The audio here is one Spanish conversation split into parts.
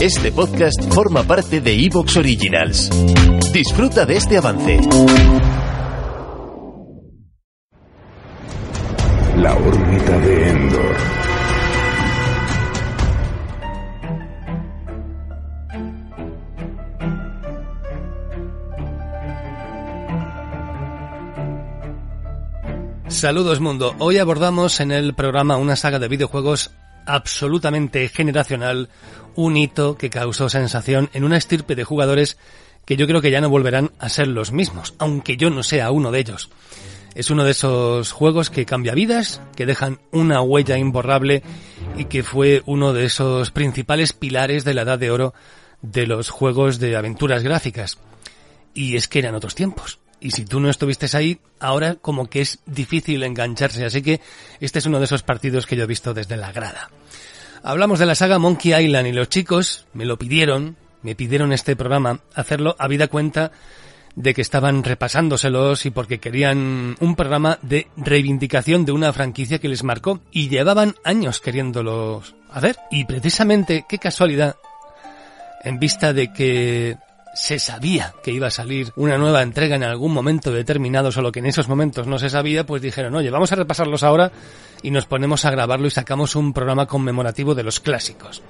Este podcast forma parte de Evox Originals. Disfruta de este avance. La órbita de Endor. Saludos mundo. Hoy abordamos en el programa una saga de videojuegos absolutamente generacional, un hito que causó sensación en una estirpe de jugadores que yo creo que ya no volverán a ser los mismos, aunque yo no sea uno de ellos. Es uno de esos juegos que cambia vidas, que dejan una huella imborrable y que fue uno de esos principales pilares de la edad de oro de los juegos de aventuras gráficas. Y es que eran otros tiempos. Y si tú no estuviste ahí, ahora como que es difícil engancharse. Así que este es uno de esos partidos que yo he visto desde la grada. Hablamos de la saga Monkey Island y los chicos me lo pidieron, me pidieron este programa, hacerlo a vida cuenta de que estaban repasándoselos y porque querían un programa de reivindicación de una franquicia que les marcó y llevaban años queriéndolos hacer. Y precisamente, qué casualidad, en vista de que se sabía que iba a salir una nueva entrega en algún momento determinado, solo que en esos momentos no se sabía, pues dijeron, oye, vamos a repasarlos ahora y nos ponemos a grabarlo y sacamos un programa conmemorativo de los clásicos.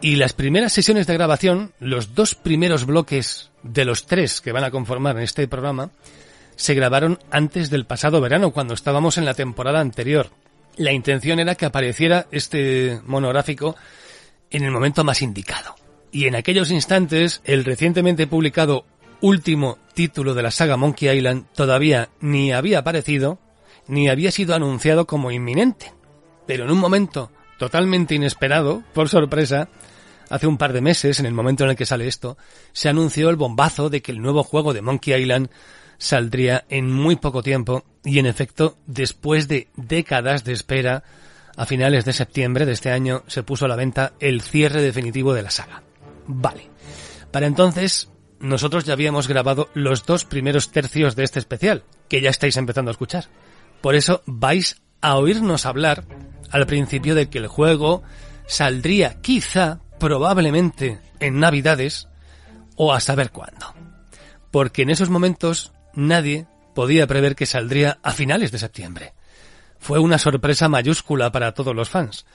Y las primeras sesiones de grabación, los dos primeros bloques de los tres que van a conformar este programa, se grabaron antes del pasado verano, cuando estábamos en la temporada anterior. La intención era que apareciera este monográfico en el momento más indicado. Y en aquellos instantes, el recientemente publicado último título de la saga Monkey Island todavía ni había aparecido, ni había sido anunciado como inminente. Pero en un momento totalmente inesperado, por sorpresa, hace un par de meses, en el momento en el que sale esto, se anunció el bombazo de que el nuevo juego de Monkey Island saldría en muy poco tiempo y en efecto, después de décadas de espera, a finales de septiembre de este año se puso a la venta el cierre definitivo de la saga. Vale. Para entonces, nosotros ya habíamos grabado los dos primeros tercios de este especial, que ya estáis empezando a escuchar. Por eso vais a oírnos hablar al principio de que el juego saldría quizá, probablemente, en Navidades o a saber cuándo. Porque en esos momentos nadie podía prever que saldría a finales de septiembre. Fue una sorpresa mayúscula para todos los fans.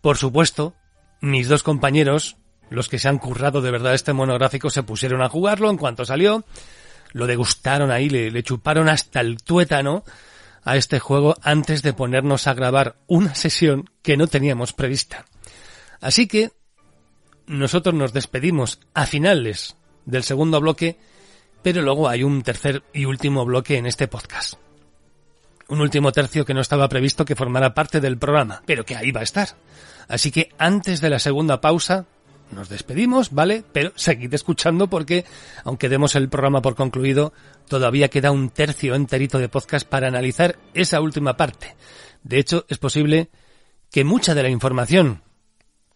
Por supuesto, mis dos compañeros los que se han currado de verdad este monográfico se pusieron a jugarlo en cuanto salió, lo degustaron ahí, le, chuparon hasta el tuétano a este juego antes de ponernos a grabar una sesión que no teníamos prevista. Así que nosotros nos despedimos a finales del segundo bloque, pero luego hay un tercer y último bloque en este podcast. Un último tercio que no estaba previsto que formara parte del programa, pero que ahí va a estar. Así que antes de la segunda pausa, nos despedimos, ¿vale? Pero seguid escuchando porque, aunque demos el programa por concluido, todavía queda un tercio enterito de podcast para analizar esa última parte. De hecho, es posible que mucha de la información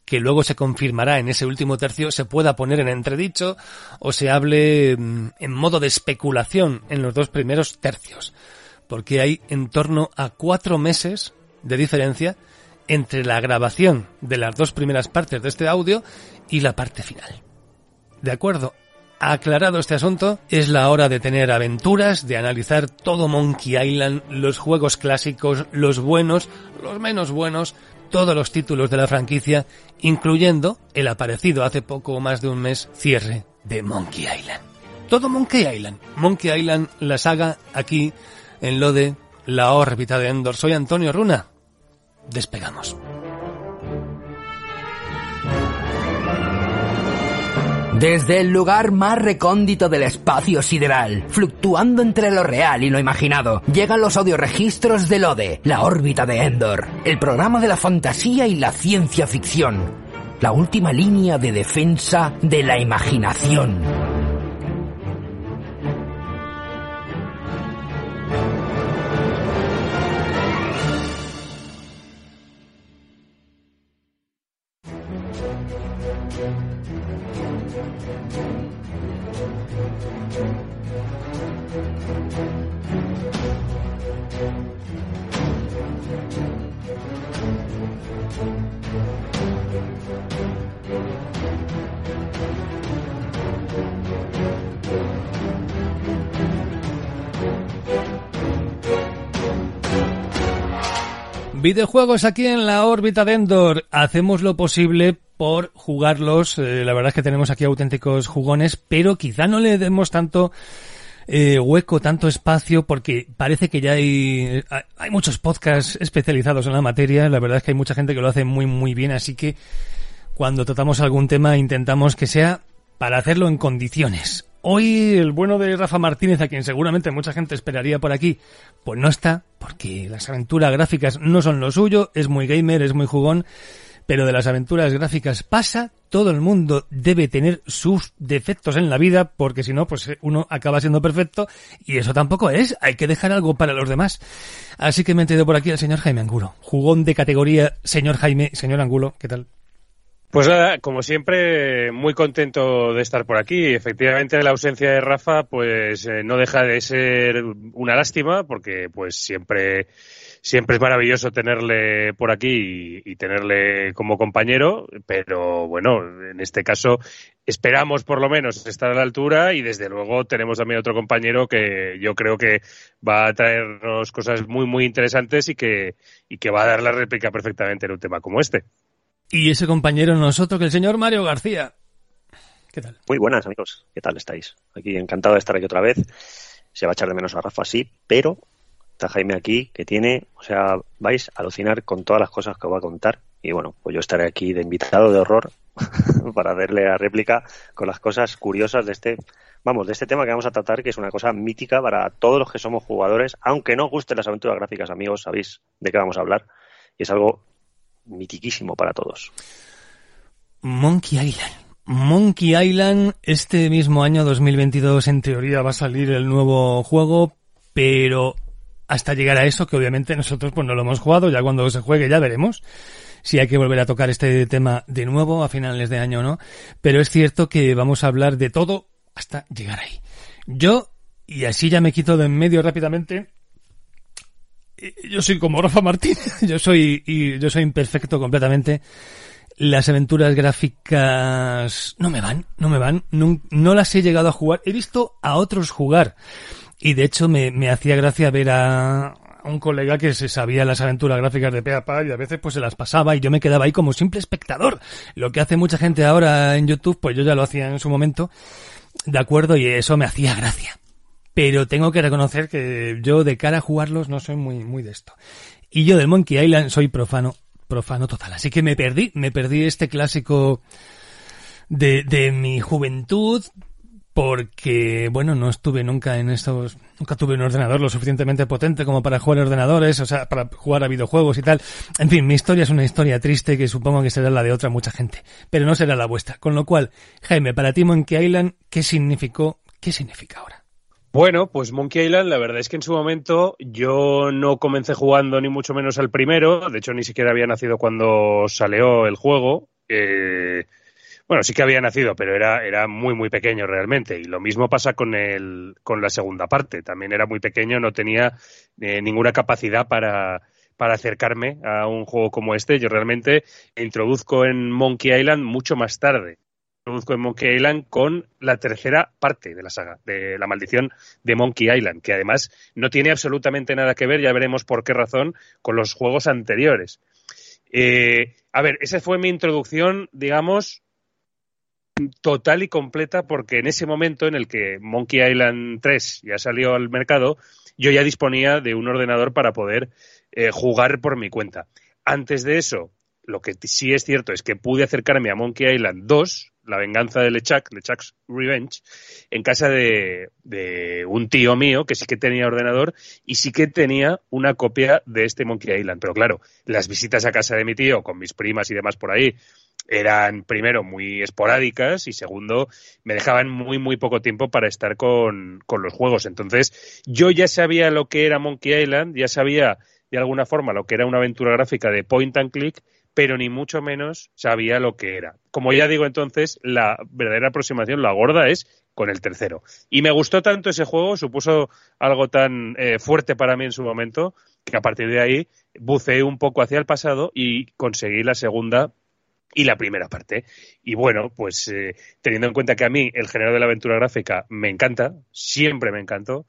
que luego se confirmará en ese último tercio se pueda poner en entredicho o se hable mm, en modo de especulación en los dos primeros tercios. Porque hay en torno a cuatro meses de diferencia entre la grabación de las dos primeras partes de este audio y la parte final. ¿De acuerdo? Aclarado este asunto, es la hora de tener aventuras, de analizar todo Monkey Island, los juegos clásicos, los buenos, los menos buenos, todos los títulos de la franquicia, incluyendo el aparecido hace poco o más de un mes cierre de Monkey Island. Todo Monkey Island. Monkey Island, la saga, aquí, en lo de la órbita de Endor. Soy Antonio Runa. Despegamos. Desde el lugar más recóndito del espacio sideral, fluctuando entre lo real y lo imaginado, llegan los audioregistros del ODE, la órbita de Endor, el programa de la fantasía y la ciencia ficción. la última línea de defensa de la imaginación. Videojuegos aquí en la órbita de Endor. Hacemos lo posible por jugarlos. Eh, la verdad es que tenemos aquí auténticos jugones, pero quizá no le demos tanto eh, hueco, tanto espacio, porque parece que ya hay, hay muchos podcasts especializados en la materia. La verdad es que hay mucha gente que lo hace muy, muy bien, así que cuando tratamos algún tema intentamos que sea para hacerlo en condiciones. Hoy el bueno de Rafa Martínez, a quien seguramente mucha gente esperaría por aquí, pues no está, porque las aventuras gráficas no son lo suyo, es muy gamer, es muy jugón, pero de las aventuras gráficas pasa, todo el mundo debe tener sus defectos en la vida, porque si no, pues eh, uno acaba siendo perfecto, y eso tampoco es, hay que dejar algo para los demás. Así que me he por aquí al señor Jaime Angulo, jugón de categoría, señor Jaime, señor Angulo, ¿qué tal? Pues nada, como siempre, muy contento de estar por aquí. Efectivamente, la ausencia de Rafa, pues eh, no deja de ser una lástima, porque pues siempre, siempre es maravilloso tenerle por aquí y, tenerle como compañero, pero bueno, en este caso esperamos por lo menos estar a la altura y desde luego tenemos también otro compañero que yo creo que va a traernos cosas muy, muy interesantes y que, y que va a dar la réplica perfectamente en un tema como este. Y ese compañero nosotros, que el señor Mario García. ¿Qué tal? Muy buenas, amigos. ¿Qué tal estáis? Aquí encantado de estar aquí otra vez. Se va a echar de menos a Rafa, sí, pero está Jaime aquí, que tiene, o sea, vais a alucinar con todas las cosas que os va a contar. Y bueno, pues yo estaré aquí de invitado de horror para darle la réplica con las cosas curiosas de este, vamos, de este tema que vamos a tratar, que es una cosa mítica para todos los que somos jugadores, aunque no gusten las aventuras gráficas, amigos, sabéis de qué vamos a hablar. Y es algo mitiquísimo para todos. Monkey Island. Monkey Island, este mismo año 2022 en teoría va a salir el nuevo juego, pero hasta llegar a eso, que obviamente nosotros pues no lo hemos jugado, ya cuando se juegue ya veremos si hay que volver a tocar este tema de nuevo a finales de año o no, pero es cierto que vamos a hablar de todo hasta llegar ahí. Yo, y así ya me quito de en medio rápidamente, yo soy como Rafa Martínez, yo soy, y yo soy imperfecto completamente. Las aventuras gráficas no me van, no me van, no, las he llegado a jugar. He visto a otros jugar. Y de hecho me, me hacía gracia ver a, un colega que se sabía las aventuras gráficas de Peapa y a veces pues se las pasaba y yo me quedaba ahí como simple espectador. Lo que hace mucha gente ahora en YouTube, pues yo ya lo hacía en su momento. De acuerdo, y eso me hacía gracia pero tengo que reconocer que yo de cara a jugarlos no soy muy, muy de esto. Y yo del Monkey Island soy profano, profano total. Así que me perdí, me perdí este clásico de, de mi juventud, porque, bueno, no estuve nunca en estos, nunca tuve un ordenador lo suficientemente potente como para jugar a ordenadores, o sea, para jugar a videojuegos y tal. En fin, mi historia es una historia triste que supongo que será la de otra mucha gente, pero no será la vuestra. Con lo cual, Jaime, para ti Monkey Island, ¿qué significó? ¿Qué significa ahora? Bueno, pues Monkey Island, la verdad es que en su momento yo no comencé jugando ni mucho menos al primero, de hecho ni siquiera había nacido cuando salió el juego. Eh, bueno, sí que había nacido, pero era, era muy, muy pequeño realmente. Y lo mismo pasa con, el, con la segunda parte. También era muy pequeño, no tenía eh, ninguna capacidad para, para acercarme a un juego como este. Yo realmente introduzco en Monkey Island mucho más tarde introduzco en Monkey Island con la tercera parte de la saga, de la maldición de Monkey Island, que además no tiene absolutamente nada que ver, ya veremos por qué razón, con los juegos anteriores. Eh, a ver, esa fue mi introducción, digamos, total y completa, porque en ese momento en el que Monkey Island 3 ya salió al mercado, yo ya disponía de un ordenador para poder eh, jugar por mi cuenta. Antes de eso, lo que sí es cierto es que pude acercarme a Monkey Island 2, la venganza de LeChuck, LeChuck's Revenge, en casa de, un tío mío que sí que tenía ordenador y sí que tenía una copia de este Monkey Island. Pero claro, las visitas a casa de mi tío con mis primas y demás por ahí, eran primero muy esporádicas y segundo me dejaban muy muy poco tiempo para estar con, con los juegos. Entonces yo ya sabía lo que era Monkey Island, ya sabía de alguna forma lo que era una aventura gráfica de point and click, pero ni mucho menos sabía lo que era. Como ya digo entonces, la verdadera aproximación, la gorda, es con el tercero. Y me gustó tanto ese juego, supuso algo tan eh, fuerte para mí en su momento, que a partir de ahí buceé un poco hacia el pasado y conseguí la segunda y la primera parte. Y bueno, pues eh, teniendo en cuenta que a mí el género de la aventura gráfica me encanta, siempre me encantó,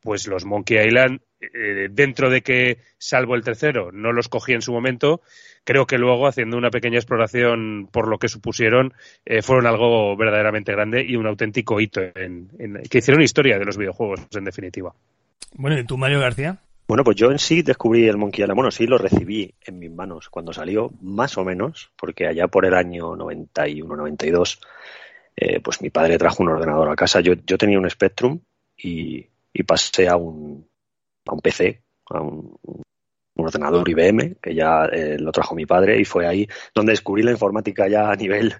pues los Monkey Island, eh, dentro de que, salvo el tercero, no los cogí en su momento, creo que luego, haciendo una pequeña exploración por lo que supusieron, eh, fueron algo verdaderamente grande y un auténtico hito en, que hicieron historia de los videojuegos, en definitiva. Bueno, ¿y tú, Mario García? Bueno, pues yo en sí descubrí el Monkey Island. Bueno, sí lo recibí en mis manos cuando salió, más o menos, porque allá por el año 91, 92, eh, pues mi padre trajo un ordenador a casa. Yo, yo tenía un Spectrum y y pasé a un, a un PC, a un, ordenador IBM, que ya eh, lo trajo mi padre, y fue ahí donde descubrí la informática ya a nivel,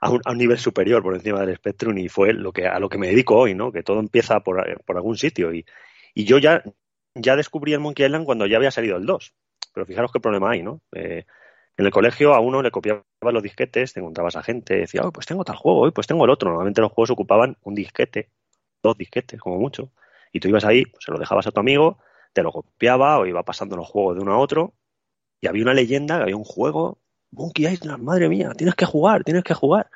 a un, a un, nivel superior por encima del Spectrum, y fue lo que, a lo que me dedico hoy, ¿no? Que todo empieza por, por algún sitio. Y, y yo ya, ya descubrí el Monkey Island cuando ya había salido el 2. Pero fijaros qué problema hay, ¿no? Eh, en el colegio a uno le copiaba los disquetes, te encontrabas a gente, decía, oh, pues tengo tal juego, pues tengo el otro. Normalmente los juegos ocupaban un disquete, dos disquetes, como mucho. Y tú ibas ahí, pues, se lo dejabas a tu amigo, te lo copiaba o iba pasando los juegos de uno a otro. Y había una leyenda, había un juego, Monkey Island, madre mía, tienes que jugar, tienes que jugar.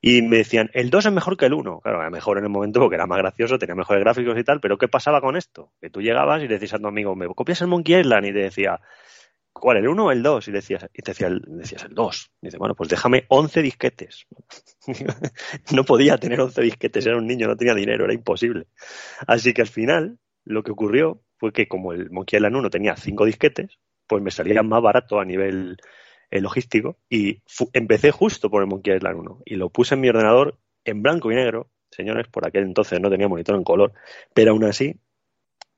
Y me decían, el 2 es mejor que el 1. Claro, era mejor en el momento porque era más gracioso, tenía mejores gráficos y tal, pero ¿qué pasaba con esto? Que tú llegabas y decías a tu amigo, ¿me copias el Monkey Island? Y te decía, ¿cuál, el 1 o el 2? Y, decías, y te decía, decías el 2. Y dice, bueno, pues déjame 11 disquetes. no podía tener 11 disquetes, era un niño, no tenía dinero, era imposible. Así que al final, lo que ocurrió fue que como el Monkey Island 1 tenía 5 disquetes, pues me salía más barato a nivel eh, logístico y empecé justo por el Monkey Island 1 y lo puse en mi ordenador en blanco y negro. Señores, por aquel entonces no tenía monitor en color, pero aún así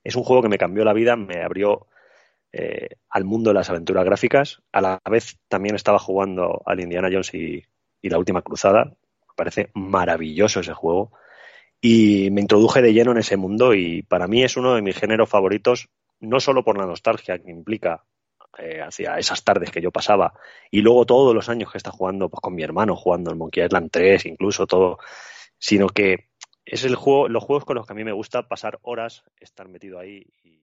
es un juego que me cambió la vida, me abrió eh, al mundo de las aventuras gráficas. A la vez también estaba jugando al Indiana Jones y, la Última Cruzada. Me parece maravilloso ese juego. Y me introduje de lleno en ese mundo y para mí es uno de mis géneros favoritos, no solo por la nostalgia que implica eh, hacia esas tardes que yo pasaba y luego todos los años que está jugando pues, con mi hermano, jugando el Monkey Island 3, incluso todo, sino que es el juego, los juegos con los que a mí me gusta pasar horas, estar metido ahí. Y...